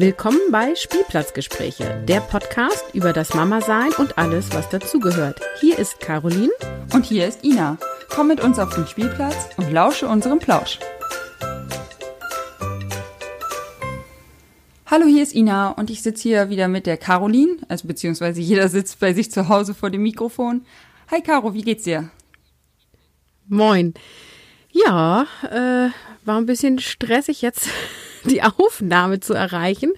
Willkommen bei Spielplatzgespräche, der Podcast über das Mama-Sein und alles, was dazugehört. Hier ist Caroline. Und hier ist Ina. Komm mit uns auf den Spielplatz und lausche unserem Plausch. Hallo, hier ist Ina und ich sitze hier wieder mit der Caroline, also beziehungsweise jeder sitzt bei sich zu Hause vor dem Mikrofon. Hi Caro, wie geht's dir? Moin. Ja, äh, war ein bisschen stressig jetzt die Aufnahme zu erreichen,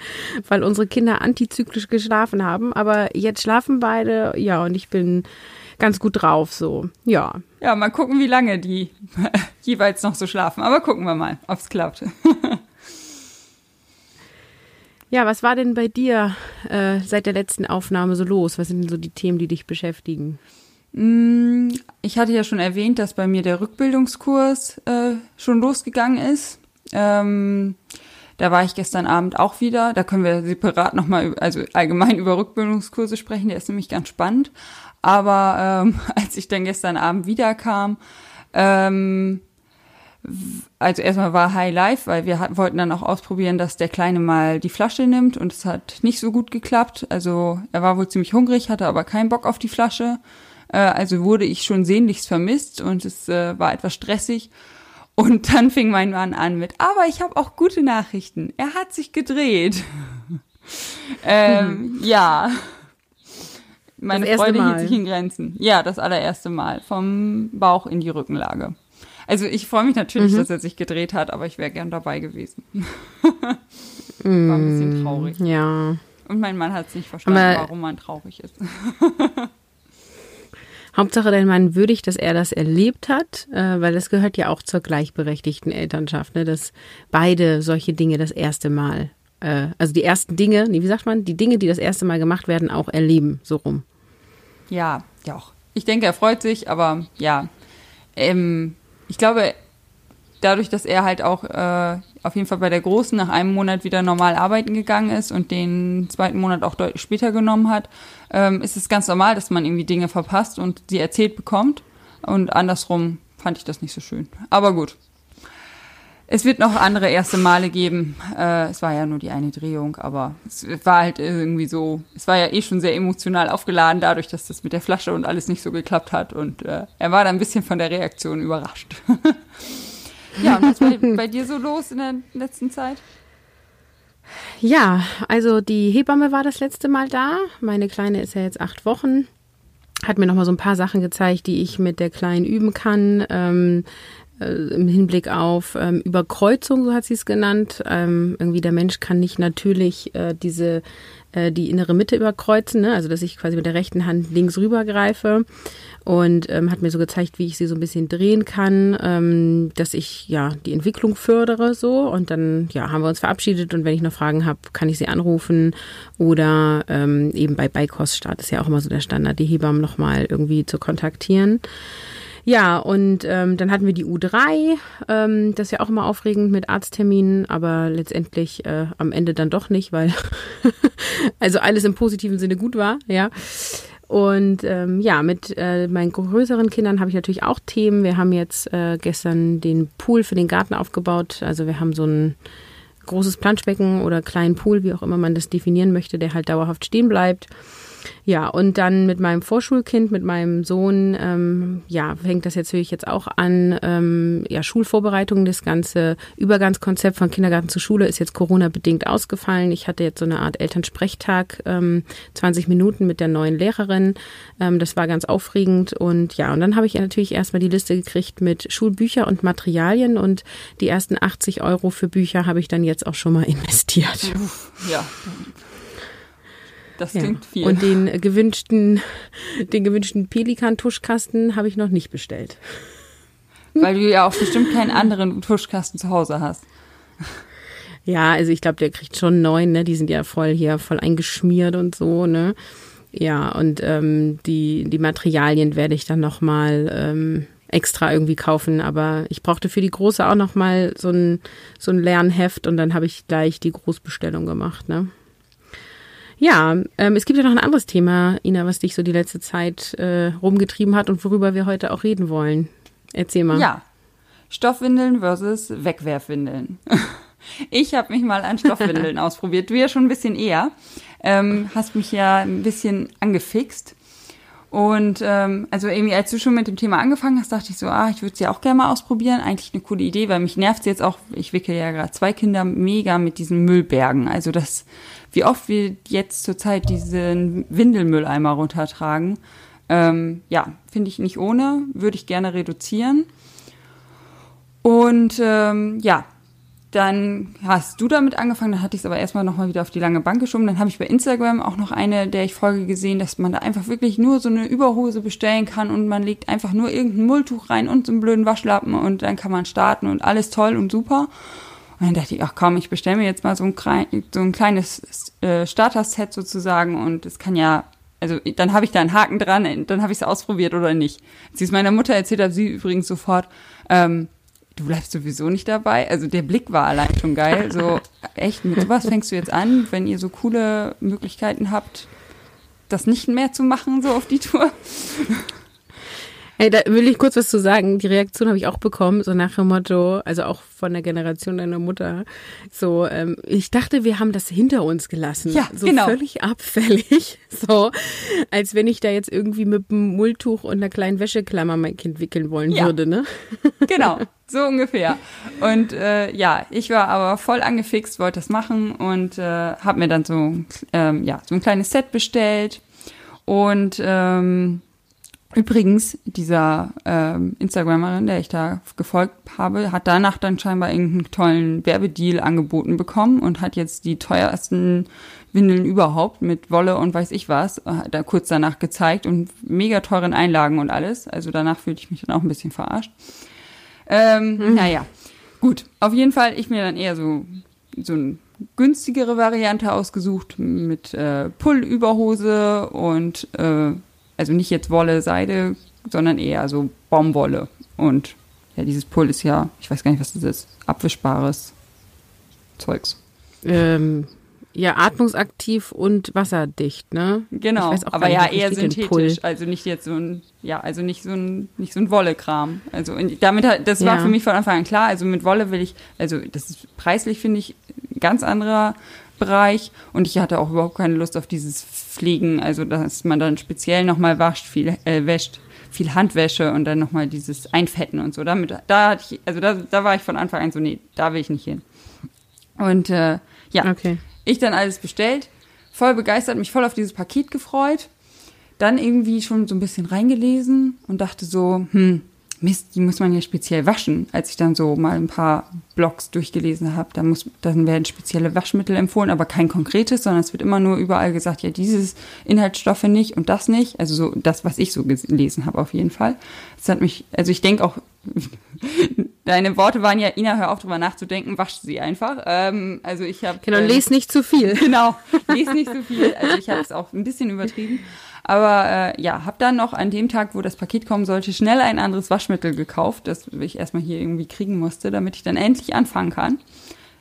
weil unsere Kinder antizyklisch geschlafen haben. Aber jetzt schlafen beide, ja, und ich bin ganz gut drauf, so, ja. Ja, mal gucken, wie lange die jeweils noch so schlafen. Aber gucken wir mal, ob's klappt. ja, was war denn bei dir äh, seit der letzten Aufnahme so los? Was sind denn so die Themen, die dich beschäftigen? Mm, ich hatte ja schon erwähnt, dass bei mir der Rückbildungskurs äh, schon losgegangen ist. Ähm, da war ich gestern Abend auch wieder. Da können wir separat nochmal, also allgemein über Rückbildungskurse sprechen. Der ist nämlich ganz spannend. Aber ähm, als ich dann gestern Abend wiederkam, ähm, also erstmal war High Life, weil wir hatten, wollten dann auch ausprobieren, dass der Kleine mal die Flasche nimmt und es hat nicht so gut geklappt. Also er war wohl ziemlich hungrig, hatte aber keinen Bock auf die Flasche. Äh, also wurde ich schon sehnlichst vermisst und es äh, war etwas stressig. Und dann fing mein Mann an mit, aber ich habe auch gute Nachrichten. Er hat sich gedreht. ähm, ja. Meine Freude hielt sich in Grenzen. Ja, das allererste Mal. Vom Bauch in die Rückenlage. Also ich freue mich natürlich, mhm. dass er sich gedreht hat, aber ich wäre gern dabei gewesen. War ein bisschen traurig. Ja. Und mein Mann hat es nicht verstanden, aber warum man traurig ist. Hauptsache dein Mann würdigt, dass er das erlebt hat, äh, weil das gehört ja auch zur gleichberechtigten Elternschaft, ne, dass beide solche Dinge das erste Mal, äh, also die ersten Dinge, nee, wie sagt man, die Dinge, die das erste Mal gemacht werden, auch erleben, so rum. Ja, ja auch. Ich denke, er freut sich, aber ja, ähm, ich glaube, dadurch, dass er halt auch äh, auf jeden Fall bei der Großen nach einem Monat wieder normal arbeiten gegangen ist und den zweiten Monat auch deutlich später genommen hat, ähm, ist es ganz normal, dass man irgendwie Dinge verpasst und sie erzählt bekommt. Und andersrum fand ich das nicht so schön. Aber gut. Es wird noch andere erste Male geben. Äh, es war ja nur die eine Drehung, aber es war halt irgendwie so, es war ja eh schon sehr emotional aufgeladen, dadurch, dass das mit der Flasche und alles nicht so geklappt hat. Und äh, er war da ein bisschen von der Reaktion überrascht. Ja, und was war bei dir so los in der letzten Zeit? Ja, also die Hebamme war das letzte Mal da. Meine Kleine ist ja jetzt acht Wochen. Hat mir nochmal so ein paar Sachen gezeigt, die ich mit der Kleinen üben kann. Ähm, äh, Im Hinblick auf ähm, Überkreuzung, so hat sie es genannt. Ähm, irgendwie der Mensch kann nicht natürlich äh, diese die innere Mitte überkreuzen, ne? also dass ich quasi mit der rechten Hand links rüber greife und ähm, hat mir so gezeigt, wie ich sie so ein bisschen drehen kann, ähm, dass ich ja die Entwicklung fördere so und dann ja haben wir uns verabschiedet und wenn ich noch Fragen habe, kann ich sie anrufen oder ähm, eben bei Beikoststart ist ja auch immer so der Standard, die Hebammen nochmal irgendwie zu kontaktieren. Ja, und ähm, dann hatten wir die U3. Ähm, das ist ja auch immer aufregend mit Arztterminen, aber letztendlich äh, am Ende dann doch nicht, weil also alles im positiven Sinne gut war, ja. Und ähm, ja, mit äh, meinen größeren Kindern habe ich natürlich auch Themen. Wir haben jetzt äh, gestern den Pool für den Garten aufgebaut. Also wir haben so ein großes Planschbecken oder kleinen Pool, wie auch immer man das definieren möchte, der halt dauerhaft stehen bleibt. Ja, und dann mit meinem Vorschulkind, mit meinem Sohn, ähm, ja, fängt das jetzt natürlich jetzt auch an. Ähm, ja, Schulvorbereitung, das ganze Übergangskonzept von Kindergarten zu Schule ist jetzt Corona-bedingt ausgefallen. Ich hatte jetzt so eine Art Elternsprechtag, ähm, 20 Minuten mit der neuen Lehrerin. Ähm, das war ganz aufregend. Und ja, und dann habe ich natürlich erstmal die Liste gekriegt mit Schulbücher und Materialien und die ersten 80 Euro für Bücher habe ich dann jetzt auch schon mal investiert. Ja, das klingt viel. Und den gewünschten, den gewünschten Pelikan-Tuschkasten habe ich noch nicht bestellt. Weil du ja auch bestimmt keinen anderen Tuschkasten zu Hause hast. Ja, also ich glaube, der kriegt schon neun, ne? Die sind ja voll hier, voll eingeschmiert und so, ne? Ja, und ähm, die, die Materialien werde ich dann nochmal ähm, extra irgendwie kaufen. Aber ich brauchte für die Große auch nochmal so ein, so ein Lernheft und dann habe ich gleich die Großbestellung gemacht, ne? Ja, ähm, es gibt ja noch ein anderes Thema, Ina, was dich so die letzte Zeit äh, rumgetrieben hat und worüber wir heute auch reden wollen. Erzähl mal. Ja, Stoffwindeln versus Wegwerfwindeln. Ich habe mich mal an Stoffwindeln ausprobiert. Du ja schon ein bisschen eher. Ähm, hast mich ja ein bisschen angefixt. Und ähm, also irgendwie, als du schon mit dem Thema angefangen hast, dachte ich so, ah, ich würde es ja auch gerne mal ausprobieren. Eigentlich eine coole Idee, weil mich nervt jetzt auch, ich wickel ja gerade zwei Kinder mega mit diesen Müllbergen. Also das, wie oft wir jetzt zurzeit diesen Windelmülleimer runtertragen, ähm, ja, finde ich nicht ohne, würde ich gerne reduzieren. Und ähm, ja, dann hast du damit angefangen, dann hatte ich es aber erstmal nochmal wieder auf die lange Bank geschoben. Dann habe ich bei Instagram auch noch eine, der ich Folge gesehen, dass man da einfach wirklich nur so eine Überhose bestellen kann und man legt einfach nur irgendein Mulltuch rein und so einen blöden Waschlappen und dann kann man starten und alles toll und super. Und dann dachte ich, ach komm, ich bestelle mir jetzt mal so ein, so ein kleines äh, Starter-Set sozusagen und es kann ja, also dann habe ich da einen Haken dran, dann habe ich es ausprobiert oder nicht. Als ich es meiner Mutter erzählt habe, sie übrigens sofort, ähm, du bleibst sowieso nicht dabei. Also der Blick war allein schon geil. So, echt, mit sowas fängst du jetzt an, wenn ihr so coole Möglichkeiten habt, das nicht mehr zu machen, so auf die Tour. Hey, da will ich kurz was zu sagen. Die Reaktion habe ich auch bekommen, so nach dem Motto, also auch von der Generation deiner Mutter. So, ähm, ich dachte, wir haben das hinter uns gelassen. Ja, so genau. völlig abfällig. So, als wenn ich da jetzt irgendwie mit einem Mulltuch und einer kleinen Wäscheklammer mein Kind wickeln wollen Ja. würde, ne? Genau, so ungefähr. Und äh, ja, ich war aber voll angefixt, wollte das machen und äh, habe mir dann so, ähm, ja, so ein kleines Set bestellt. Und ähm, übrigens, dieser ähm, Instagramerin, der ich da gefolgt habe, hat danach dann scheinbar irgendeinen tollen Werbedeal angeboten bekommen und hat jetzt die teuersten Windeln überhaupt mit Wolle und weiß ich was, äh, da kurz danach gezeigt und mega teuren Einlagen und alles. Also danach fühlte ich mich dann auch ein bisschen verarscht. Ähm, Naja, gut. Auf jeden Fall, ich mir dann eher so, so eine günstigere Variante ausgesucht mit äh, Pull-Überhose und äh, also nicht jetzt Wolle, Seide, sondern eher so Baumwolle. Und ja, dieses Pull ist ja, ich weiß gar nicht, was das ist, abwischbares Zeugs. Ähm, ja, atmungsaktiv und wasserdicht, ne? Genau, aber ja nicht, eher synthetisch, also nicht jetzt so ein, ja, also nicht so ein, nicht so ein Wollekram. Also damit, das war Ja. für mich von Anfang an klar. Also mit Wolle will ich, also das ist preislich finde ich ein ganz anderer Bereich und ich hatte auch überhaupt keine Lust auf dieses Pflegen, also dass man dann speziell nochmal wascht, viel äh, wäscht, viel Handwäsche und dann nochmal dieses Einfetten und so. Damit, da hatte ich, also da, da war ich von Anfang an so, nee, da will ich nicht hin. Und äh, ja, Okay. ich dann alles bestellt, voll begeistert, mich voll auf dieses Paket gefreut. Dann irgendwie schon so ein bisschen reingelesen und dachte so, hm, Mist, die muss man ja speziell waschen. Als ich dann so mal ein paar Blogs durchgelesen habe, dann, muss, dann werden spezielle Waschmittel empfohlen, aber kein konkretes, sondern es wird immer nur überall gesagt, ja, dieses Inhaltsstoffe nicht und das nicht. Also so das, was ich so gelesen habe auf jeden Fall. Das hat mich, also ich denke auch, deine Worte waren ja, Ina, hör auf drüber nachzudenken, wasch sie einfach. Ähm, also ich habe Genau, les nicht zu viel. Genau, lese nicht so viel. Also ich habe es auch ein bisschen übertrieben. Aber äh, ja, habe dann noch an dem Tag, wo das Paket kommen sollte, schnell ein anderes Waschmittel gekauft, das ich erstmal hier irgendwie kriegen musste, damit ich dann endlich anfangen kann.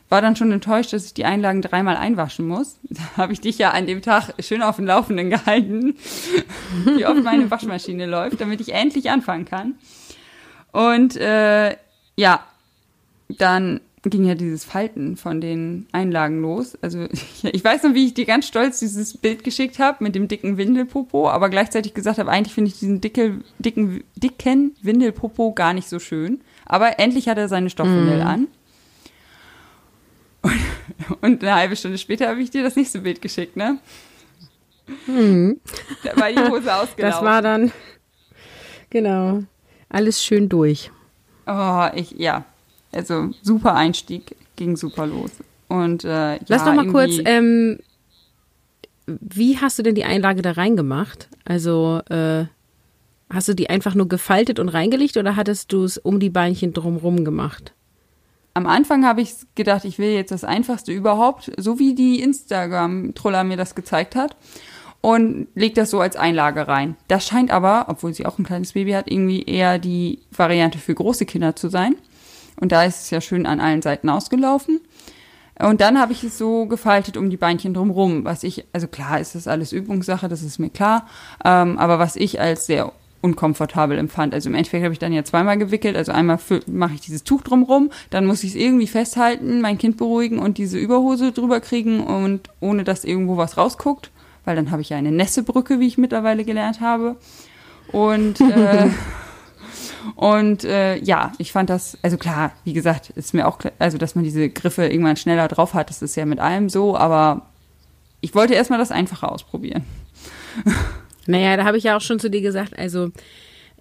War dann schon enttäuscht, dass ich die Einlagen dreimal einwaschen muss. Da habe ich dich ja an dem Tag schön auf dem Laufenden gehalten, wie oft meine Waschmaschine läuft, damit ich endlich anfangen kann. Und äh, ja, dann ging ja dieses Falten von den Einlagen los. Also ich weiß noch, wie ich dir ganz stolz dieses Bild geschickt habe mit dem dicken Windelpopo, aber gleichzeitig gesagt habe, eigentlich finde ich diesen dicke, dicken, dicken Windelpopo gar nicht so schön. Aber endlich hat er seine Stoffwindel an. Und, und eine halbe Stunde später habe ich dir das nächste Bild geschickt, ne? Da war die Hose ausgelaufen. Das war dann, genau, alles schön durch. Oh, ich, ja. Also super Einstieg, ging super los. Und äh, Lass ja, doch mal kurz, ähm, wie hast du denn die Einlage da reingemacht? Also, äh, hast du die einfach nur gefaltet und reingelegt oder hattest du es um die Beinchen drumrum gemacht? Am Anfang habe ich gedacht, ich will jetzt das Einfachste überhaupt, so wie die Instagram-Troller mir das gezeigt hat. Und leg das so als Einlage rein. Das scheint aber, obwohl sie auch ein kleines Baby hat, irgendwie eher die Variante für große Kinder zu sein. Und da ist es ja schön an allen Seiten ausgelaufen. Und dann habe ich es so gefaltet um die Beinchen drumrum, was ich, also klar ist das alles Übungssache, das ist mir klar, ähm, aber was ich als sehr unkomfortabel empfand. Also im Endeffekt habe ich dann ja zweimal gewickelt. Also einmal mache ich dieses Tuch drumrum, dann muss ich es irgendwie festhalten, mein Kind beruhigen und diese Überhose drüber kriegen und ohne dass irgendwo was rausguckt, weil dann habe ich ja eine Nässebrücke, wie ich mittlerweile gelernt habe. Und äh, und äh, ja, ich fand das, also klar, wie gesagt, ist mir auch, klar, also dass man diese Griffe irgendwann schneller drauf hat, das ist ja mit allem so, aber ich wollte erstmal das Einfache ausprobieren. Naja, da habe ich ja auch schon zu dir gesagt, also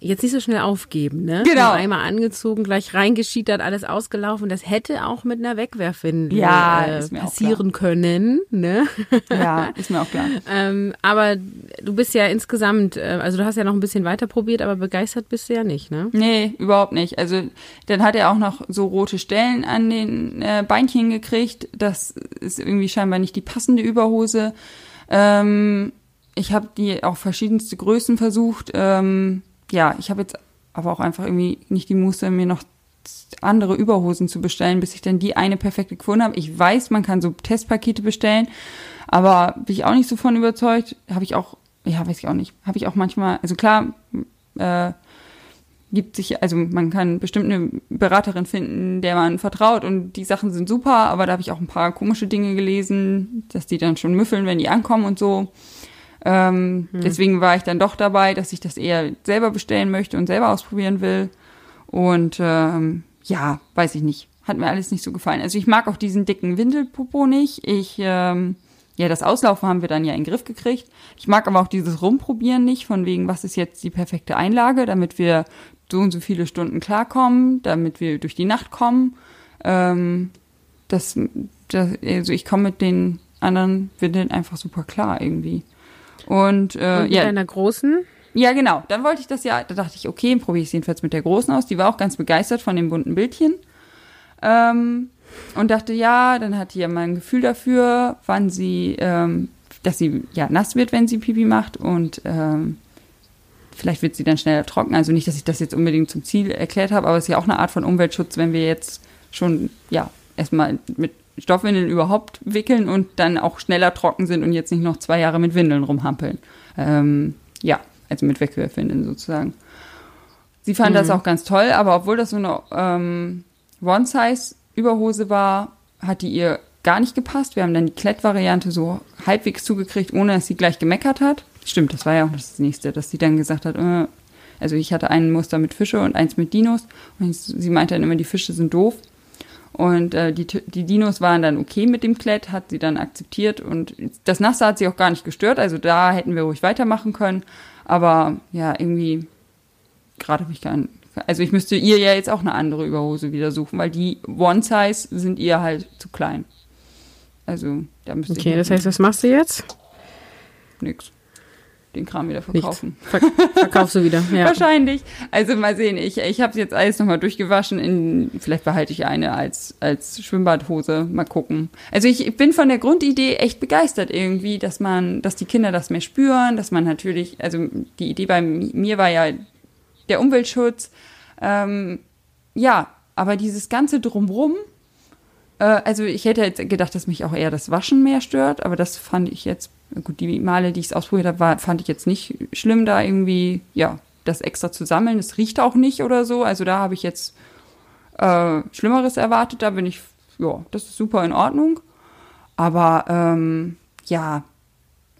jetzt nicht so schnell aufgeben, ne? Genau. Nur einmal angezogen, gleich reingeschiedert, alles ausgelaufen. Das hätte auch mit einer Wegwerfwindel Ja, äh, mir auch passieren können, ne? Ja, ist mir auch klar. ähm, aber du bist ja insgesamt, äh, also du hast ja noch ein bisschen weiter probiert, aber begeistert bist du ja nicht, ne? Nee, überhaupt nicht. Also dann hat er auch noch so rote Stellen an den äh, Beinchen gekriegt. Das ist irgendwie scheinbar nicht die passende Überhose. Ähm, ich habe die auch verschiedenste Größen versucht. Ähm, ja, ich habe jetzt aber auch einfach irgendwie nicht die Muße, mir noch andere Überhosen zu bestellen, bis ich dann die eine perfekte gefunden habe. Ich weiß, man kann so Testpakete bestellen, aber bin ich auch nicht so von überzeugt. Habe ich auch, ja, weiß ich auch nicht. Habe ich auch manchmal, also klar, äh, gibt sich, also man kann bestimmt eine Beraterin finden, der man vertraut und die Sachen sind super, aber da habe ich auch ein paar komische Dinge gelesen, dass die dann schon müffeln, wenn die ankommen und so. Ähm, hm. Deswegen war ich dann doch dabei, dass ich das eher selber bestellen möchte und selber ausprobieren will. Und ähm, ja, weiß ich nicht. Hat mir alles nicht so gefallen. Also ich mag auch diesen dicken Windelpopo nicht. Ich, ähm, ja, das Auslaufen haben wir dann ja in den Griff gekriegt. Ich mag aber auch dieses Rumprobieren nicht, von wegen, was ist jetzt die perfekte Einlage, damit wir so und so viele Stunden klarkommen, damit wir durch die Nacht kommen. Ähm, das, das, also ich komme mit den anderen Windeln einfach super klar irgendwie. Und, äh, Und mit ja. deiner großen? Ja, genau. Dann wollte ich das ja, da dachte ich, okay, probiere ich es jedenfalls mit der Großen aus. Die war auch ganz begeistert von dem bunten Bildchen. Ähm, und dachte, ja, dann hat die ja mal ein Gefühl dafür, wann sie, ähm, dass sie ja nass wird, wenn sie Pipi macht und ähm, vielleicht wird sie dann schneller trocken. Also nicht, dass ich das jetzt unbedingt zum Ziel erklärt habe, aber es ist ja auch eine Art von Umweltschutz, wenn wir jetzt schon, ja, erstmal mit Stoffwindeln überhaupt wickeln und dann auch schneller trocken sind und jetzt nicht noch zwei Jahre mit Windeln rumhampeln. Ähm, ja, also mit Wegwerfwindeln sozusagen. Sie fand mhm. das auch ganz toll, aber obwohl das so eine ähm, One-Size-Überhose war, hat die ihr gar nicht gepasst. Wir haben dann die Klett-Variante so halbwegs zugekriegt, ohne dass sie gleich gemeckert hat. Stimmt, das war ja auch das nächste, dass sie dann gesagt hat, äh, also ich hatte ein Muster mit Fische und eins mit Dinos und sie meinte dann immer, die Fische sind doof. Und äh, die, die Dinos waren dann okay mit dem Klett, hat sie dann akzeptiert und das Nasse hat sie auch gar nicht gestört, also da hätten wir ruhig weitermachen können. Aber ja, irgendwie gerade habe ich gar nicht. Also ich müsste ihr ja jetzt auch eine andere Überhose wieder suchen, weil die One Size sind ihr halt zu klein. Also da müsste okay, ich. Okay, das heißt, was machst du jetzt? Nix den Kram wieder verkaufen. Ver verkaufst du wieder, ja. Wahrscheinlich. Also mal sehen, ich, ich habe jetzt alles nochmal durchgewaschen. In, vielleicht behalte ich eine als, als Schwimmbadhose. Mal gucken. Also ich bin von der Grundidee echt begeistert irgendwie, dass man, dass die Kinder das mehr spüren, dass man natürlich, also die Idee bei mir war ja der Umweltschutz. Ähm, ja, aber dieses ganze Drumrum, äh, also ich hätte jetzt gedacht, dass mich auch eher das Waschen mehr stört, aber das fand ich jetzt gut, die Male, die ich es ausprobiert habe, fand ich jetzt nicht schlimm, da irgendwie, ja, das extra zu sammeln. Es riecht auch nicht oder so. Also da habe ich jetzt äh, Schlimmeres erwartet. Da bin ich, ja, das ist super in Ordnung. Aber ähm, ja,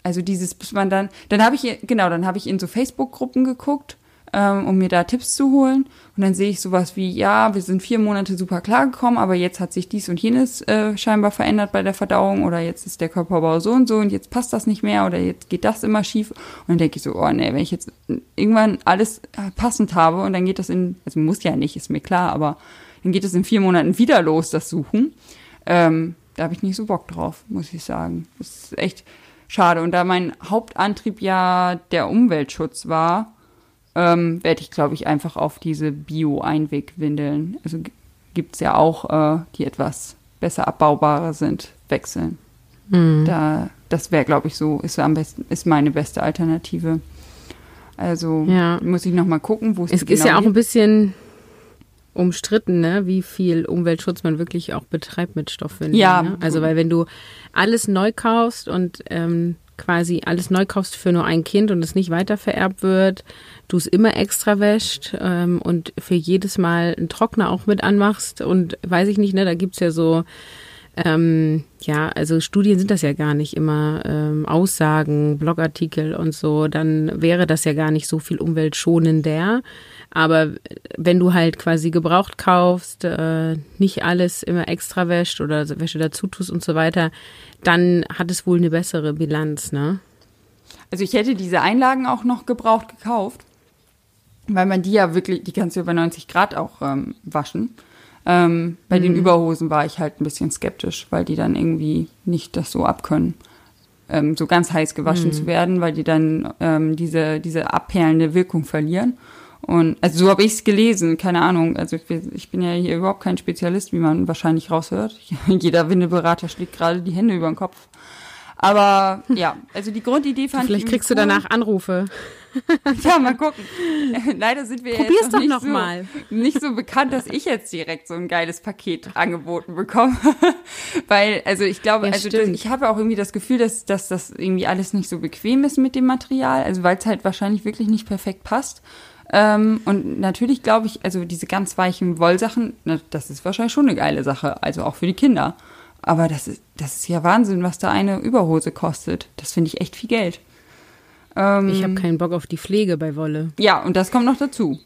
also dieses, bis man dann, dann habe ich, genau, dann habe ich in so Facebook-Gruppen geguckt ähm, um mir da Tipps zu holen. Und dann sehe ich sowas wie, ja, wir sind vier Monate super klargekommen, aber jetzt hat sich dies und jenes äh, scheinbar verändert bei der Verdauung oder jetzt ist der Körperbau so und so und jetzt passt das nicht mehr oder jetzt geht das immer schief. Und dann denke ich so, oh nee, wenn ich jetzt irgendwann alles äh, passend habe und dann geht das in, also muss ja nicht, ist mir klar, aber dann geht es in vier Monaten wieder los, das Suchen. Ähm, da habe ich nicht so Bock drauf, muss ich sagen. Das ist echt schade. Und da mein Hauptantrieb ja der Umweltschutz war, ähm, werde ich, glaube ich, einfach auf diese Bio-Einwegwindeln, also gibt es ja auch, äh, die etwas besser abbaubare sind, wechseln. Mhm. Da, das wäre, glaube ich, so, ist am besten, ist meine beste Alternative. Also ja. muss ich noch mal gucken, wo es Es ist genau ja auch ein bisschen umstritten, ne, wie viel Umweltschutz man wirklich auch betreibt mit Stoffwindeln. Ja. Ne? Also weil wenn du alles neu kaufst und ähm, quasi alles neu kaufst für nur ein Kind und es nicht weiter vererbt wird, du es immer extra wäscht ähm, und für jedes Mal einen Trockner auch mit anmachst und weiß ich nicht, ne, da gibt's ja so ähm, ja, also Studien sind das ja gar nicht immer, ähm, Aussagen, Blogartikel und so, dann wäre das ja gar nicht so viel umweltschonender. Aber wenn du halt quasi gebraucht kaufst, äh, nicht alles immer extra wäscht oder Wäsche dazu tust und so weiter, dann hat es wohl eine bessere Bilanz, ne? Also ich hätte diese Einlagen auch noch gebraucht gekauft, weil man die ja wirklich, die kannst du über 90 Grad auch ähm, waschen. Ähm, bei mhm. den Überhosen war ich halt ein bisschen skeptisch, weil die dann irgendwie nicht das so abkönnen, ähm, so ganz heiß gewaschen mhm. zu werden, weil die dann ähm, diese, diese abperlende Wirkung verlieren. Und also so habe ich es gelesen, keine Ahnung. Also ich, ich, bin ja hier überhaupt kein Spezialist, wie man wahrscheinlich raushört. Jeder Windeberater schlägt gerade die Hände über den Kopf. Aber ja, also die Grundidee fand Vielleicht ich. Vielleicht kriegst cool. du danach Anrufe. ja, mal gucken. Leider sind wir Probier's jetzt noch, doch nicht, noch so, mal. nicht so bekannt, dass ich jetzt direkt so ein geiles Paket angeboten bekomme. Weil, also ich glaube, Ja, also das, ich habe auch irgendwie das Gefühl, dass, dass das irgendwie alles nicht so bequem ist mit dem Material. Also weil es halt wahrscheinlich wirklich nicht perfekt passt. Ähm, und natürlich glaube ich, also diese ganz weichen Wollsachen, na, das ist wahrscheinlich schon eine geile Sache, also auch für die Kinder. Aber das ist, das ist ja Wahnsinn, was da eine Überhose kostet. Das finde ich echt viel Geld. Ähm, Ich habe keinen Bock auf die Pflege bei Wolle. ja, und das kommt noch dazu.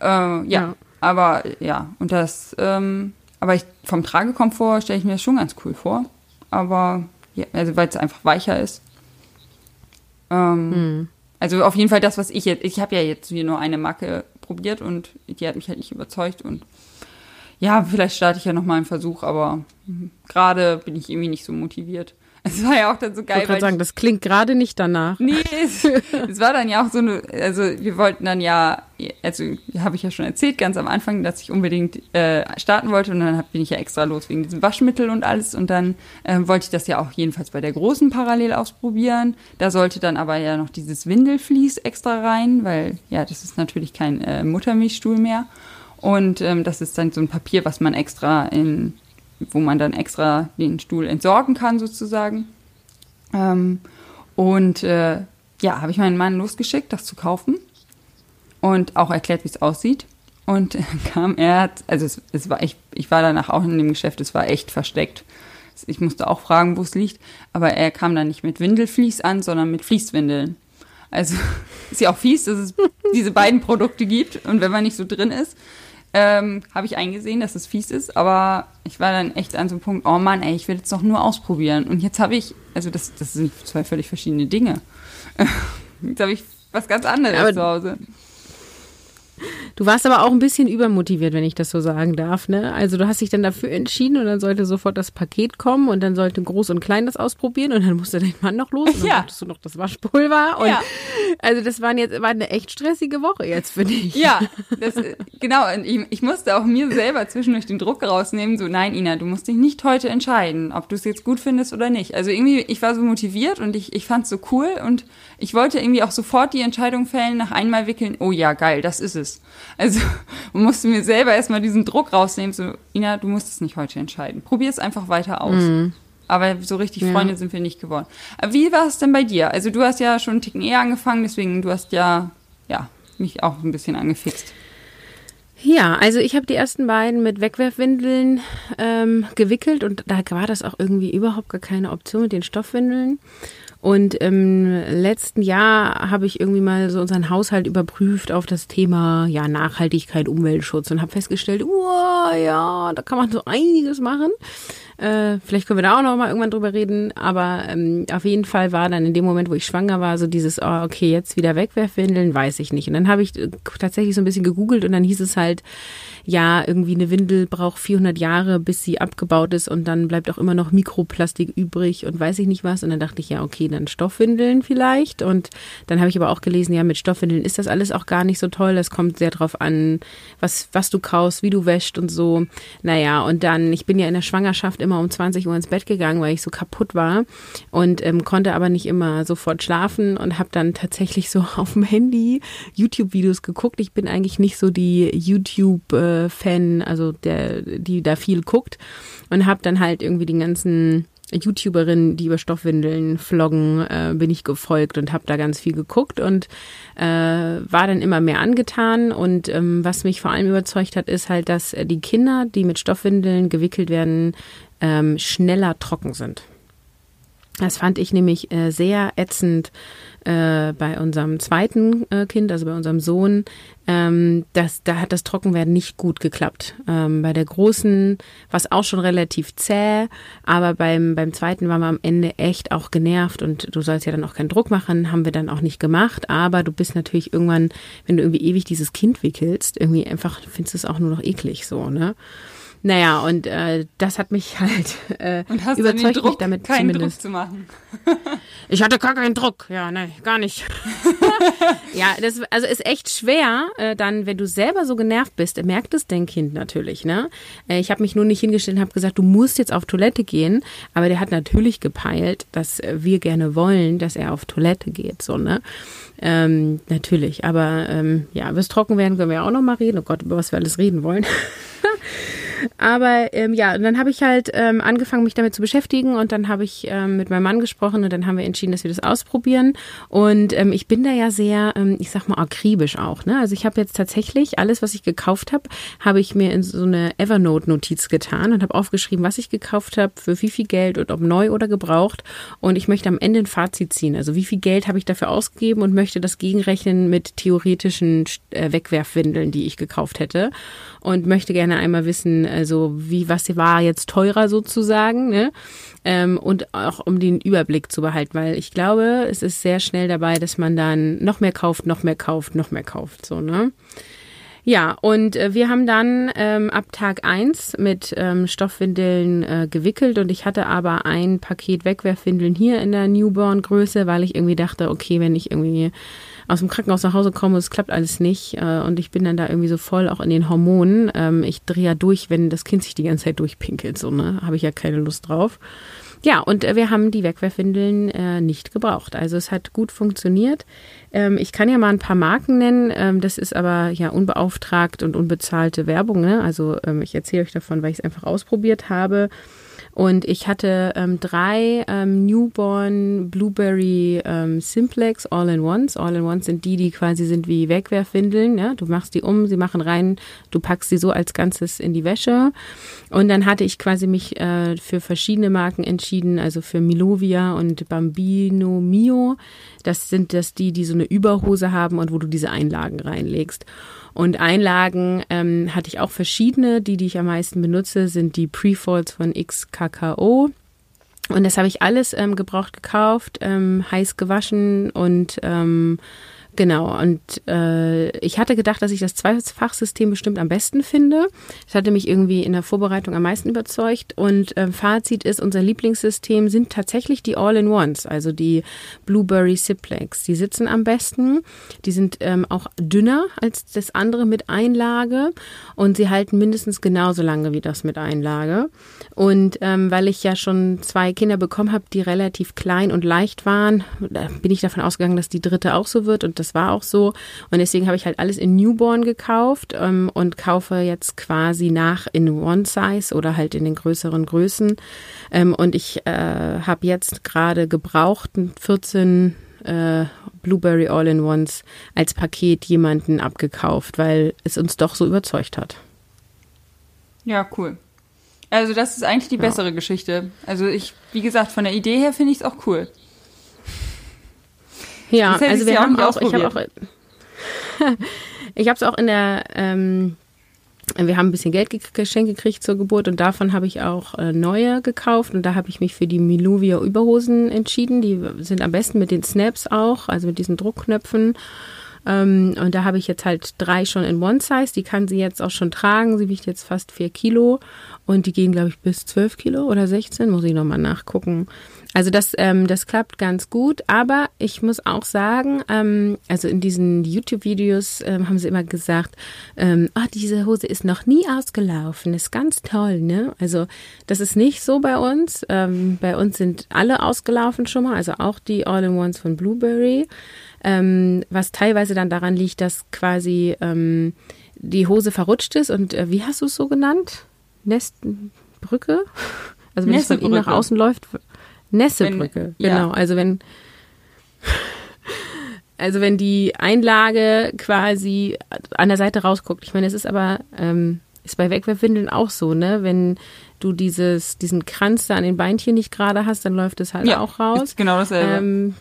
Äh, ja, Ja. aber ja, und das, ähm, aber ich, vom Tragekomfort stelle ich mir das schon ganz cool vor. Aber, ja, also weil es einfach weicher ist. Ähm, Hm. Also auf jeden Fall das, was ich jetzt, ich habe ja jetzt hier nur eine Marke probiert und die hat mich halt nicht überzeugt und ja, vielleicht starte ich ja noch mal einen Versuch, aber mhm, gerade bin ich irgendwie nicht so motiviert. Es war ja auch dann so Ich geil, wollte gerade sagen, das klingt gerade nicht danach. Nee, es, es war dann ja auch so eine, also wir wollten dann ja, also habe ich ja schon erzählt ganz am Anfang, dass ich unbedingt äh, starten wollte und dann bin ich ja extra los wegen diesem Waschmittel und alles und dann ähm, wollte ich das ja auch jedenfalls bei der großen parallel ausprobieren. Da sollte dann aber ja noch dieses Windelflies extra rein, weil ja, das ist natürlich kein äh, Muttermilchstuhl mehr und ähm, das ist dann so ein Papier, was man extra in wo man dann extra den Stuhl entsorgen kann sozusagen. Ähm, und äh, ja, habe ich meinen Mann losgeschickt, das zu kaufen und auch erklärt, wie es aussieht. Und kam er, also es, es war echt, ich war danach auch in dem Geschäft, es war echt versteckt. Ich musste auch fragen, wo es liegt, aber er kam dann nicht mit Windelflies an, sondern mit Fließwindeln. Also ist ja auch fies, dass es diese beiden Produkte gibt und wenn man nicht so drin ist, ähm, habe ich eingesehen, dass es fies ist, aber ich war dann echt an so einem Punkt, oh Mann, ey, ich will jetzt doch nur ausprobieren. Und jetzt habe ich, also das, das sind zwei völlig verschiedene Dinge. Jetzt habe ich was ganz anderes Aber- zu Hause. Du warst aber auch ein bisschen übermotiviert, wenn ich das so sagen darf, ne? Also du hast dich dann dafür entschieden und dann sollte sofort das Paket kommen und dann sollte Groß und Klein das ausprobieren und dann musste dein Mann noch los und dann Ja. brauchtest du noch das Waschpulver und Ja. also das waren jetzt war eine echt stressige Woche jetzt für dich. Ja, das, äh, genau. Und ich, ich musste auch mir selber zwischendurch den Druck rausnehmen, so, nein, Ina, du musst dich nicht heute entscheiden, ob du es jetzt gut findest oder nicht. Also irgendwie, ich war so motiviert und ich, ich fand es so cool und ich wollte irgendwie auch sofort die Entscheidung fällen, nach einmal wickeln, oh ja, geil, das ist es. Also man musste mir selber erstmal diesen Druck rausnehmen, so, Ina, du musst es nicht heute entscheiden. Probier es einfach weiter aus. Aber so richtig Ja. Freunde sind wir nicht geworden. Aber wie war es denn bei dir? Also du hast ja schon einen Ticken eher angefangen, deswegen du hast ja, ja, mich auch ein bisschen angefixt. Ja, also ich habe die ersten beiden mit Wegwerfwindeln ähm, gewickelt und da war das auch irgendwie überhaupt gar keine Option mit den Stoffwindeln. Und im letzten Jahr habe ich irgendwie mal so unseren Haushalt überprüft auf das Thema ja Nachhaltigkeit, Umweltschutz und habe festgestellt, wow, ja, da kann man so einiges machen. Äh, vielleicht können wir da auch noch mal irgendwann drüber reden, aber ähm, auf jeden Fall war dann in dem Moment, wo ich schwanger war, so dieses, oh, okay, jetzt wieder Wegwerfwindeln, weiß ich nicht. Und dann habe ich äh, tatsächlich so ein bisschen gegoogelt und dann hieß es halt, ja, irgendwie eine Windel braucht 400 Jahre, bis sie abgebaut ist und dann bleibt auch immer noch Mikroplastik übrig und weiß ich nicht was. Und dann dachte ich, ja, okay, dann Stoffwindeln vielleicht. Und dann habe ich aber auch gelesen, ja, mit Stoffwindeln ist das alles auch gar nicht so toll. Das kommt sehr drauf an, was, was du kaufst, wie du wäscht und so. Naja, und dann, ich bin ja in der Schwangerschaft immer um 20 Uhr ins Bett gegangen, weil ich so kaputt war und ähm, konnte aber nicht immer sofort schlafen und habe dann tatsächlich so auf dem Handy YouTube-Videos geguckt. Ich bin eigentlich nicht so die YouTube-Fan, also der, die da viel guckt und habe dann halt irgendwie den ganzen YouTuberinnen, die über Stoffwindeln vloggen, äh, bin ich gefolgt und habe da ganz viel geguckt und äh, war dann immer mehr angetan. Und ähm, was mich vor allem überzeugt hat, ist halt, dass die Kinder, die mit Stoffwindeln gewickelt werden, ähm, schneller trocken sind. Das fand ich nämlich äh, sehr ätzend äh, bei unserem zweiten äh, Kind, also bei unserem Sohn. Ähm, das, da hat das Trockenwerden nicht gut geklappt. Ähm, bei der großen war es auch schon relativ zäh, aber beim, beim zweiten waren wir am Ende echt auch genervt und du sollst ja dann auch keinen Druck machen, haben wir dann auch nicht gemacht. Aber du bist natürlich irgendwann, wenn du irgendwie ewig dieses Kind wickelst, irgendwie einfach findest du es auch nur noch eklig so, ne? Naja, und äh, das hat mich halt äh, und hast überzeugt, Druck, mich damit keinen zumindest. Druck zu machen. ich hatte gar keinen Druck. Ja, nein, gar nicht. ja, das also ist echt schwer, äh, dann, wenn du selber so genervt bist, merkt es dein Kind natürlich. Ne? Äh, ich habe mich nur nicht hingestellt und habe gesagt, du musst jetzt auf Toilette gehen. Aber der hat natürlich gepeilt, dass wir gerne wollen, dass er auf Toilette geht. So, ne? Ähm, natürlich. Aber ähm, ja, bis trocken werden können wir auch noch mal reden. Oh Gott, über was wir alles reden wollen. Aber ähm, ja, und dann habe ich halt ähm, angefangen, mich damit zu beschäftigen und dann habe ich ähm, mit meinem Mann gesprochen und dann haben wir entschieden, dass wir das ausprobieren. Und ähm, ich bin da ja sehr, ähm, ich sag mal, akribisch auch. Ne? Also ich habe jetzt tatsächlich alles, was ich gekauft habe, habe ich mir in so eine Evernote-Notiz getan und habe aufgeschrieben, was ich gekauft habe, für wie viel Geld und ob neu oder gebraucht. Und ich möchte am Ende ein Fazit ziehen. Also wie viel Geld habe ich dafür ausgegeben und möchte das gegenrechnen mit theoretischen äh, Wegwerfwindeln, die ich gekauft hätte. Und möchte gerne einmal wissen, also wie, was war jetzt teurer sozusagen, ne? Ähm, und auch um den Überblick zu behalten, weil ich glaube, es ist sehr schnell dabei, dass man dann noch mehr kauft, noch mehr kauft, noch mehr kauft, so, ne? Ja, und äh, wir haben dann ähm, ab Tag eins mit ähm, Stoffwindeln äh, gewickelt und ich hatte aber ein Paket Wegwerfwindeln hier in der Newborn-Größe, weil ich irgendwie dachte, okay, wenn ich irgendwie aus dem Krankenhaus nach Hause komme, es klappt alles nicht äh, und ich bin dann da irgendwie so voll auch in den Hormonen. Ähm, ich drehe ja durch, wenn das Kind sich die ganze Zeit durchpinkelt, so, ne? Habe ich ja keine Lust drauf. Ja, und äh, wir haben die Wegwerfwindeln äh, nicht gebraucht. Also es hat gut funktioniert. Ähm, ich kann ja mal ein paar Marken nennen. Ähm, das ist aber ja unbeauftragt und unbezahlte Werbung. Ne? Also ähm, ich erzähle euch davon, weil ich es einfach ausprobiert habe. Und ich hatte ähm, drei ähm, Newborn Blueberry ähm, Simplex All-in-Ones. All-in-Ones sind die, die quasi sind wie Wegwerfwindeln. Ja? Du machst die um, sie machen rein, du packst sie so als Ganzes in die Wäsche. Und dann hatte ich quasi mich äh, für verschiedene Marken entschieden, also für Milovia und Bambino Mio. Das sind das die, die so eine Überhose haben und wo du diese Einlagen reinlegst. Und Einlagen ähm, hatte ich auch verschiedene. Die, die ich am meisten benutze, sind die Prefolds von XKKO. Und das habe ich alles ähm, gebraucht gekauft, ähm, heiß gewaschen und ähm, Genau, und äh, ich hatte gedacht, dass ich das Zweifachsystem bestimmt am besten finde. Das hatte mich irgendwie in der Vorbereitung am meisten überzeugt. Und äh, Fazit ist, unser Lieblingssystem sind tatsächlich die All-in-Ones, also die Blueberry Simplex. Die sitzen am besten. Die sind ähm, auch dünner als das andere mit Einlage und sie halten mindestens genauso lange wie das mit Einlage. Und ähm, weil ich ja schon zwei Kinder bekommen habe, die relativ klein und leicht waren, bin ich davon ausgegangen, dass die dritte auch so wird und das war auch so. Und deswegen habe ich halt alles in Newborn gekauft ähm, und kaufe jetzt quasi nach in One Size oder halt in den größeren Größen. Ähm, und ich äh, habe jetzt gerade gebrauchten 14 äh, Blueberry All-in-Ones als Paket jemanden abgekauft, weil es uns doch so überzeugt hat. Ja, cool. Also das ist eigentlich die bessere ja. Geschichte. Also ich, wie gesagt, von der Idee her finde ich es auch cool. Ja, also wir haben auch, ich habe auch, ich habe es auch in der, ähm, wir haben ein bisschen Geld geschenkt gekriegt zur Geburt und davon habe ich auch äh, neue gekauft und da habe ich mich für die Miluvia Überhosen entschieden. Die sind am besten mit den Snaps auch, also mit diesen Druckknöpfen. Ähm, und da habe ich jetzt halt drei schon in One Size. Die kann sie jetzt auch schon tragen. Sie wiegt jetzt fast vier Kilo. Und die gehen, glaube ich, bis zwölf Kilo oder 16. Muss ich nochmal nachgucken. Also das, ähm, das klappt ganz gut. Aber ich muss auch sagen, ähm, also in diesen YouTube-Videos ähm, haben sie immer gesagt, ähm, oh, diese Hose ist noch nie ausgelaufen. Ist ganz toll, ne? Also das ist nicht so bei uns. Ähm, bei uns sind alle ausgelaufen schon mal. Also auch die All-in-Ones von Blueberry ähm, was teilweise dann daran liegt, dass quasi ähm, die Hose verrutscht ist und äh, wie hast du es so genannt? Nestenbrücke? Also wenn es von innen nach außen läuft, Nässebrücke, wenn, genau. Ja. Also wenn also wenn die Einlage quasi an der Seite rausguckt. Ich meine, es ist aber ähm, ist bei Wegwerfwindeln auch so, ne? Wenn du dieses diesen Kranz da an den Beinchen nicht gerade hast, dann läuft es halt ja, auch raus. Ist genau dasselbe. Ähm,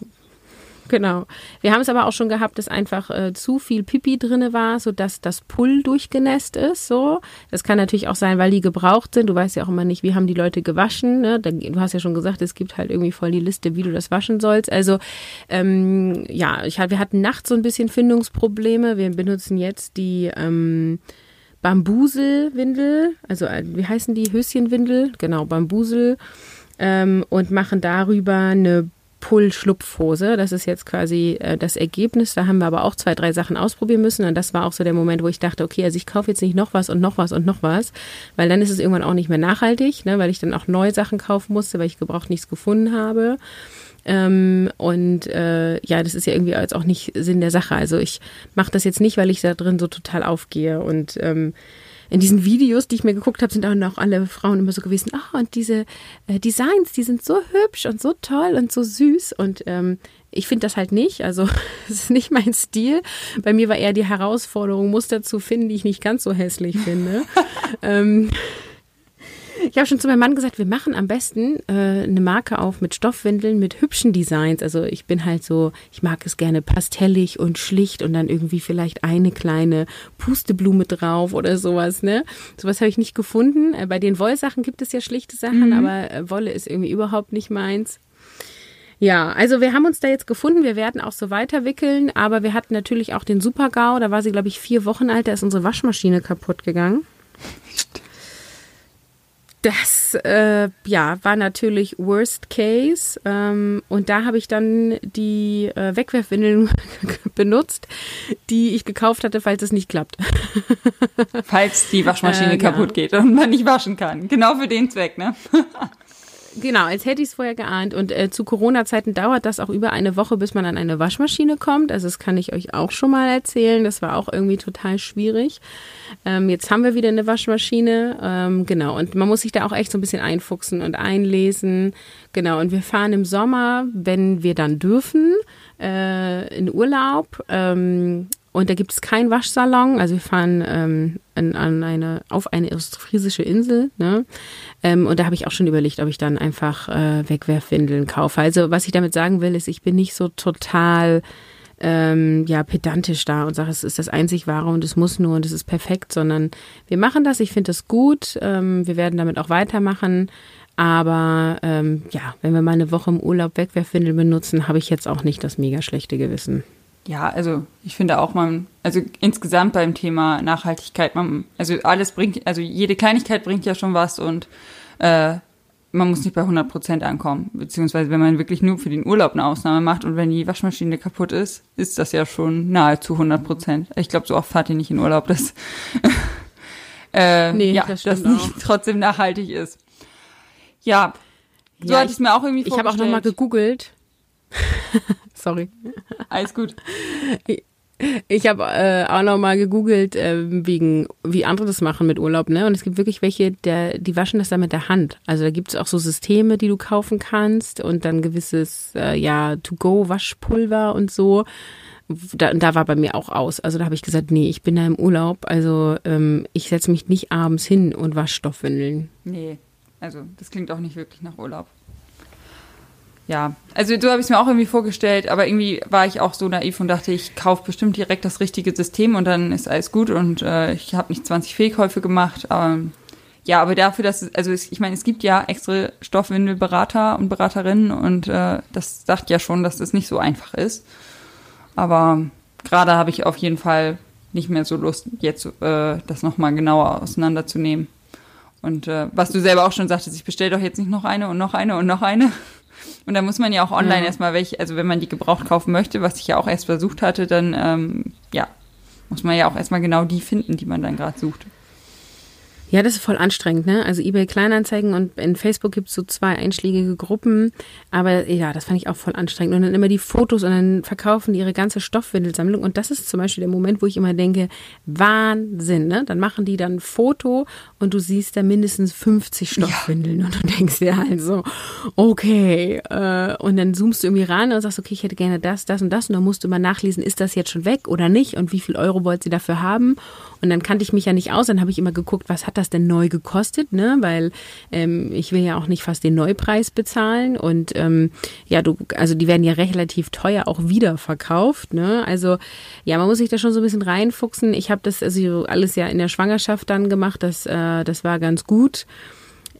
Genau. Wir haben es aber auch schon gehabt, dass einfach äh, zu viel Pipi drinne war, sodass das Pull durchgenässt ist. So, das kann natürlich auch sein, weil die gebraucht sind. Du weißt ja auch immer nicht, wie haben die Leute gewaschen. Ne? Du hast ja schon gesagt, es gibt halt irgendwie voll die Liste, wie du das waschen sollst. Also ähm, ja, ich, wir hatten nachts so ein bisschen Findungsprobleme. Wir benutzen jetzt die ähm, Bambuselwindel, also äh, wie heißen die Höschenwindel? Genau, Bambusel. Ähm, und machen darüber eine Pull-Schlupfhose. Das ist jetzt quasi äh, das Ergebnis. Da haben wir aber auch zwei, drei Sachen ausprobieren müssen. Und das war auch so der Moment, wo ich dachte, okay, also ich kaufe jetzt nicht noch was und noch was und noch was, weil dann ist es irgendwann auch nicht mehr nachhaltig, ne, weil ich dann auch neue Sachen kaufen musste, weil ich gebraucht nichts gefunden habe. Ähm, und äh, ja, das ist ja irgendwie jetzt auch nicht Sinn der Sache. Also ich mache das jetzt nicht, weil ich da drin so total aufgehe. Und ähm, in diesen Videos, die ich mir geguckt habe, sind auch noch alle Frauen immer so gewesen, ach, und diese äh, Designs, die sind so hübsch und so toll und so süß. Und ähm, ich finde das halt nicht. Also es ist nicht mein Stil. Bei mir war eher die Herausforderung, Muster zu finden, die ich nicht ganz so hässlich finde. ähm, ich habe schon zu meinem Mann gesagt, wir machen am besten äh, eine Marke auf mit Stoffwindeln, mit hübschen Designs. Also ich bin halt so, ich mag es gerne pastellig und schlicht und dann irgendwie vielleicht eine kleine Pusteblume drauf oder sowas. Ne, sowas habe ich nicht gefunden. Äh, bei den Wollsachen gibt es ja schlichte Sachen, mhm. aber äh, Wolle ist irgendwie überhaupt nicht meins. Ja, also wir haben uns da jetzt gefunden. Wir werden auch so weiterwickeln, aber wir hatten natürlich auch den Super-GAU. Da war sie, glaube ich, vier Wochen alt. Da ist unsere Waschmaschine kaputt gegangen. Das äh, ja, war natürlich Worst Case. Ähm, und da habe ich dann die äh, Wegwerfwindeln benutzt, die ich gekauft hatte, falls es nicht klappt. falls die Waschmaschine äh, kaputt ja. geht und man nicht waschen kann. Genau für den Zweck, ne? Genau, als hätte ich es vorher geahnt. Und äh, zu Corona-Zeiten dauert das auch über eine Woche, bis man an eine Waschmaschine kommt. Also das kann ich euch auch schon mal erzählen. Das war auch irgendwie total schwierig. Ähm, jetzt haben wir wieder eine Waschmaschine. Ähm, genau, und man muss sich da auch echt so ein bisschen einfuchsen und einlesen. Genau, und wir fahren im Sommer, wenn wir dann dürfen, äh, in Urlaub. Ähm, und da gibt es keinen Waschsalon. Also wir fahren ähm, an, an eine, auf eine ostfriesische Insel. Ne? Ähm, und da habe ich auch schon überlegt, ob ich dann einfach äh, Wegwerfwindeln kaufe. Also was ich damit sagen will, ist, ich bin nicht so total ähm, ja pedantisch da und sage, es ist das einzig wahre und es muss nur und es ist perfekt, sondern wir machen das. Ich finde das gut. Ähm, wir werden damit auch weitermachen. Aber ähm, ja, wenn wir mal eine Woche im Urlaub Wegwerfwindeln benutzen, habe ich jetzt auch nicht das mega schlechte Gewissen. Ja, also ich finde auch man, also insgesamt beim Thema Nachhaltigkeit, man, also alles bringt, also jede Kleinigkeit bringt ja schon was und äh, man muss nicht bei 100 Prozent ankommen. Beziehungsweise wenn man wirklich nur für den Urlaub eine Ausnahme macht und wenn die Waschmaschine kaputt ist, ist das ja schon nahezu 100 Prozent. Ich glaube, so oft fahrt ihr nicht in Urlaub, dass, äh, nee, ja, das, das nicht auch. trotzdem nachhaltig ist. Ja, so ja, hatte ich es mir auch irgendwie. Ich habe auch nochmal gegoogelt. Sorry. Alles gut. Ich habe äh, auch noch mal gegoogelt, äh, wegen, wie andere das machen mit Urlaub, ne? Und es gibt wirklich welche, der, die waschen das dann mit der Hand. Also da gibt es auch so Systeme, die du kaufen kannst und dann gewisses, äh, ja, To-Go-Waschpulver und so. Da, da war bei mir auch aus. Also da habe ich gesagt, nee, ich bin da im Urlaub. Also ähm, ich setze mich nicht abends hin und wasche Stoffwindeln. Nee, also das klingt auch nicht wirklich nach Urlaub ja, also so habe ich es mir auch irgendwie vorgestellt, aber irgendwie war ich auch so naiv und dachte, ich kaufe bestimmt direkt das richtige System und dann ist alles gut und äh, ich habe nicht 20 Fehlkäufe gemacht. Aber, ja, aber dafür, dass es, also es, ich meine, es gibt ja extra Stoffwindelberater und Beraterinnen und äh, das sagt ja schon, dass das nicht so einfach ist. Aber gerade habe ich auf jeden Fall nicht mehr so Lust, jetzt äh, das nochmal genauer auseinanderzunehmen. Und äh, was du selber auch schon sagtest, ich bestelle doch jetzt nicht noch eine und noch eine und noch eine. Und da muss man ja auch online ja. erstmal welche, also wenn man die gebraucht kaufen möchte, was ich ja auch erst versucht hatte, dann ähm, ja, muss man ja auch erstmal genau die finden, die man dann gerade sucht. Ja, das ist voll anstrengend, ne? Also eBay Kleinanzeigen und in Facebook gibt es so zwei einschlägige Gruppen. Aber ja, das fand ich auch voll anstrengend. Und dann immer die Fotos und dann verkaufen die ihre ganze Stoffwindelsammlung. Und das ist zum Beispiel der Moment, wo ich immer denke, Wahnsinn, ne? Dann machen die dann ein Foto und du siehst da mindestens 50 Stoffwindeln. Ja. Und du denkst dir halt so, okay. Äh, und dann zoomst du irgendwie ran und sagst, okay, ich hätte gerne das, das und das. Und dann musst du mal nachlesen, ist das jetzt schon weg oder nicht? Und wie viel Euro wollt sie dafür haben? Und dann kannte ich mich ja nicht aus. Dann habe ich immer geguckt, was hat das denn neu gekostet, ne? Weil ähm, ich will ja auch nicht fast den Neupreis bezahlen. Und ähm, ja, du, also die werden ja relativ teuer auch wieder verkauft, ne? Also ja, man muss sich da schon so ein bisschen reinfuchsen. Ich habe das also alles ja in der Schwangerschaft dann gemacht. Das, äh, das war ganz gut.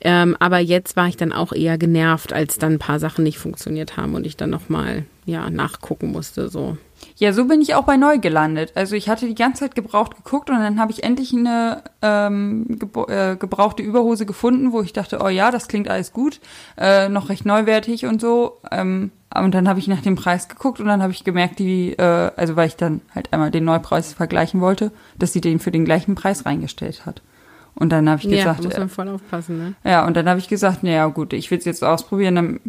Ähm, aber jetzt war ich dann auch eher genervt, als dann ein paar Sachen nicht funktioniert haben und ich dann nochmal ja, nachgucken musste. So. Ja, so bin ich auch bei neu gelandet. Also ich hatte die ganze Zeit gebraucht geguckt und dann habe ich endlich eine ähm, äh, gebrauchte Überhose gefunden, wo ich dachte, oh ja, das klingt alles gut, äh, noch recht neuwertig und so. Ähm, und dann habe ich nach dem Preis geguckt und dann habe ich gemerkt, die, äh, also weil ich dann halt einmal den Neupreis vergleichen wollte, dass sie den für den gleichen Preis reingestellt hat. Und dann habe ich gesagt, ja, muss man voll aufpassen, ne? Ja, und dann habe ich gesagt, naja, gut, ich will es jetzt ausprobieren, dann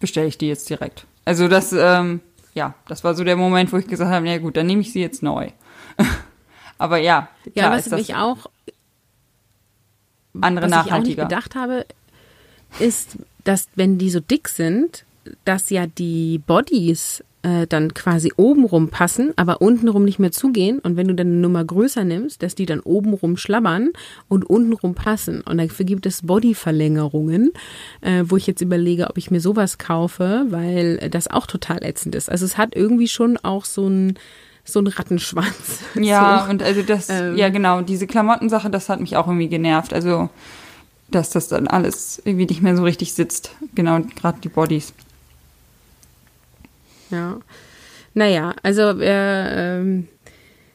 bestelle ich die jetzt direkt. Also das ähm, ja, das war so der Moment, wo ich gesagt habe, na gut, dann nehme ich sie jetzt neu. Aber ja, klar, ja, was ist ich auch andere was nachhaltiger. ich auch nicht gedacht habe, ist, dass wenn die so dick sind, dass ja die Bodies äh, dann quasi obenrum passen, aber untenrum nicht mehr zugehen. Und wenn du dann eine Nummer größer nimmst, dass die dann obenrum schlabbern und untenrum passen. Und dafür gibt es Bodyverlängerungen, äh, wo ich jetzt überlege, ob ich mir sowas kaufe, weil das auch total ätzend ist. Also es hat irgendwie schon auch so ein so ein Rattenschwanz. Ja, so. und also das, ähm, ja genau, diese Klamottensache, das hat mich auch irgendwie genervt. Also, dass das dann alles irgendwie nicht mehr so richtig sitzt. Genau, gerade die Bodies. Ja. Naja, also äh, ähm,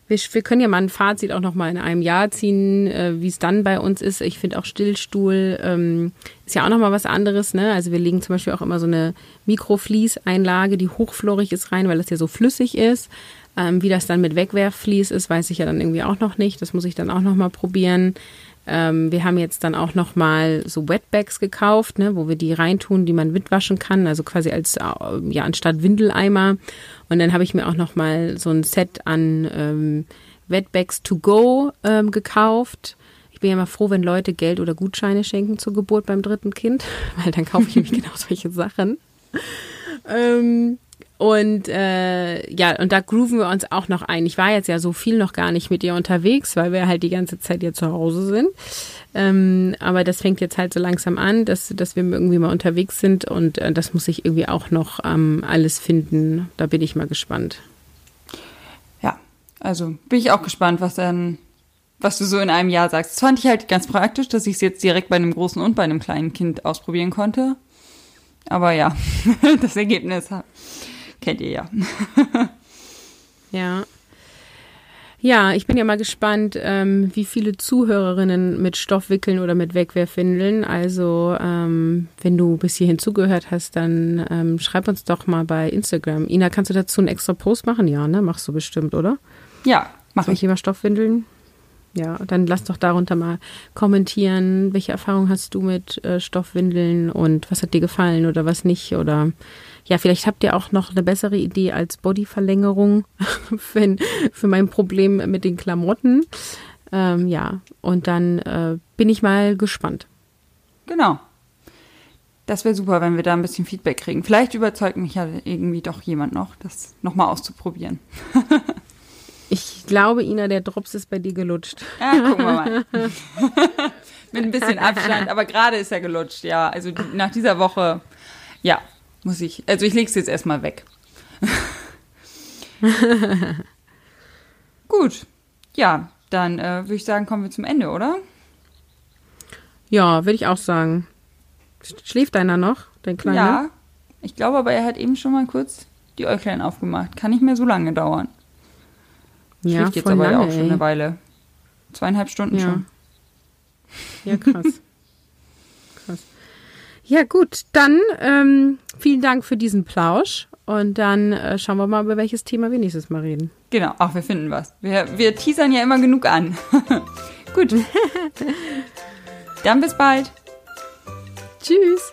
wir, wir können ja mal ein Fazit auch noch mal in einem Jahr ziehen, äh, wie es dann bei uns ist. Ich finde auch Stillstuhl ähm, ist ja auch noch mal was anderes. Ne? Also wir legen zum Beispiel auch immer so eine Mikrofließeinlage, die hochflorig ist rein, weil das ja so flüssig ist. Ähm, wie das dann mit Wegwerfflies ist, weiß ich ja dann irgendwie auch noch nicht. Das muss ich dann auch noch mal probieren. Ähm, wir haben jetzt dann auch noch mal so Wetbags gekauft, ne, wo wir die reintun, die man mitwaschen kann, also quasi als äh, ja anstatt Windeleimer. Und dann habe ich mir auch noch mal so ein Set an ähm, Wetbags to go ähm, gekauft. Ich bin ja mal froh, wenn Leute Geld oder Gutscheine schenken zur Geburt beim dritten Kind, weil dann kaufe ich nämlich genau solche Sachen. Ähm, und äh, ja, und da grooven wir uns auch noch ein. Ich war jetzt ja so viel noch gar nicht mit ihr unterwegs, weil wir halt die ganze Zeit hier zu Hause sind. Ähm, aber das fängt jetzt halt so langsam an, dass, dass wir irgendwie mal unterwegs sind und äh, das muss ich irgendwie auch noch ähm, alles finden. Da bin ich mal gespannt. Ja, also bin ich auch gespannt, was dann, was du so in einem Jahr sagst. Das fand ich halt ganz praktisch, dass ich es jetzt direkt bei einem großen und bei einem kleinen Kind ausprobieren konnte. Aber ja, das Ergebnis kennt ihr ja. ja. Ja, ich bin ja mal gespannt, ähm, wie viele Zuhörerinnen mit Stoffwickeln oder mit Wegwerfwindeln. Also, ähm, wenn du bis hierhin zugehört hast, dann ähm, schreib uns doch mal bei Instagram. Ina, kannst du dazu einen extra Post machen? Ja, ne? Machst du bestimmt, oder? Ja, mach ich. über Stoffwindeln? Ja, dann lass doch darunter mal kommentieren, welche Erfahrung hast du mit äh, Stoffwindeln und was hat dir gefallen oder was nicht oder ja, vielleicht habt ihr auch noch eine bessere Idee als Bodyverlängerung für, für mein Problem mit den Klamotten. Ähm, ja, und dann äh, bin ich mal gespannt. Genau. Das wäre super, wenn wir da ein bisschen Feedback kriegen. Vielleicht überzeugt mich ja irgendwie doch jemand noch, das nochmal auszuprobieren. ich glaube, Ina, der Drops ist bei dir gelutscht. Ja, gucken wir mal. Mit ein bisschen Abstand, aber gerade ist er gelutscht, ja. Also nach dieser Woche, ja, muss ich, also ich lege es jetzt erstmal weg. Gut. Ja, dann äh, würde ich sagen, kommen wir zum Ende, oder? Ja, würde ich auch sagen. Schläft deiner noch, dein Kleiner? Ja, ich glaube aber, er hat eben schon mal kurz die Äuglein aufgemacht. Kann nicht mehr so lange dauern. Ja, Schläft jetzt aber lange, auch schon ey. eine Weile. Zweieinhalb Stunden ja. schon. Ja, krass. Ja, gut, dann ähm, vielen Dank für diesen Plausch und dann äh, schauen wir mal, über welches Thema wir nächstes Mal reden. Genau, ach, wir finden was. Wir, wir teasern ja immer genug an. gut. Dann bis bald. Tschüss.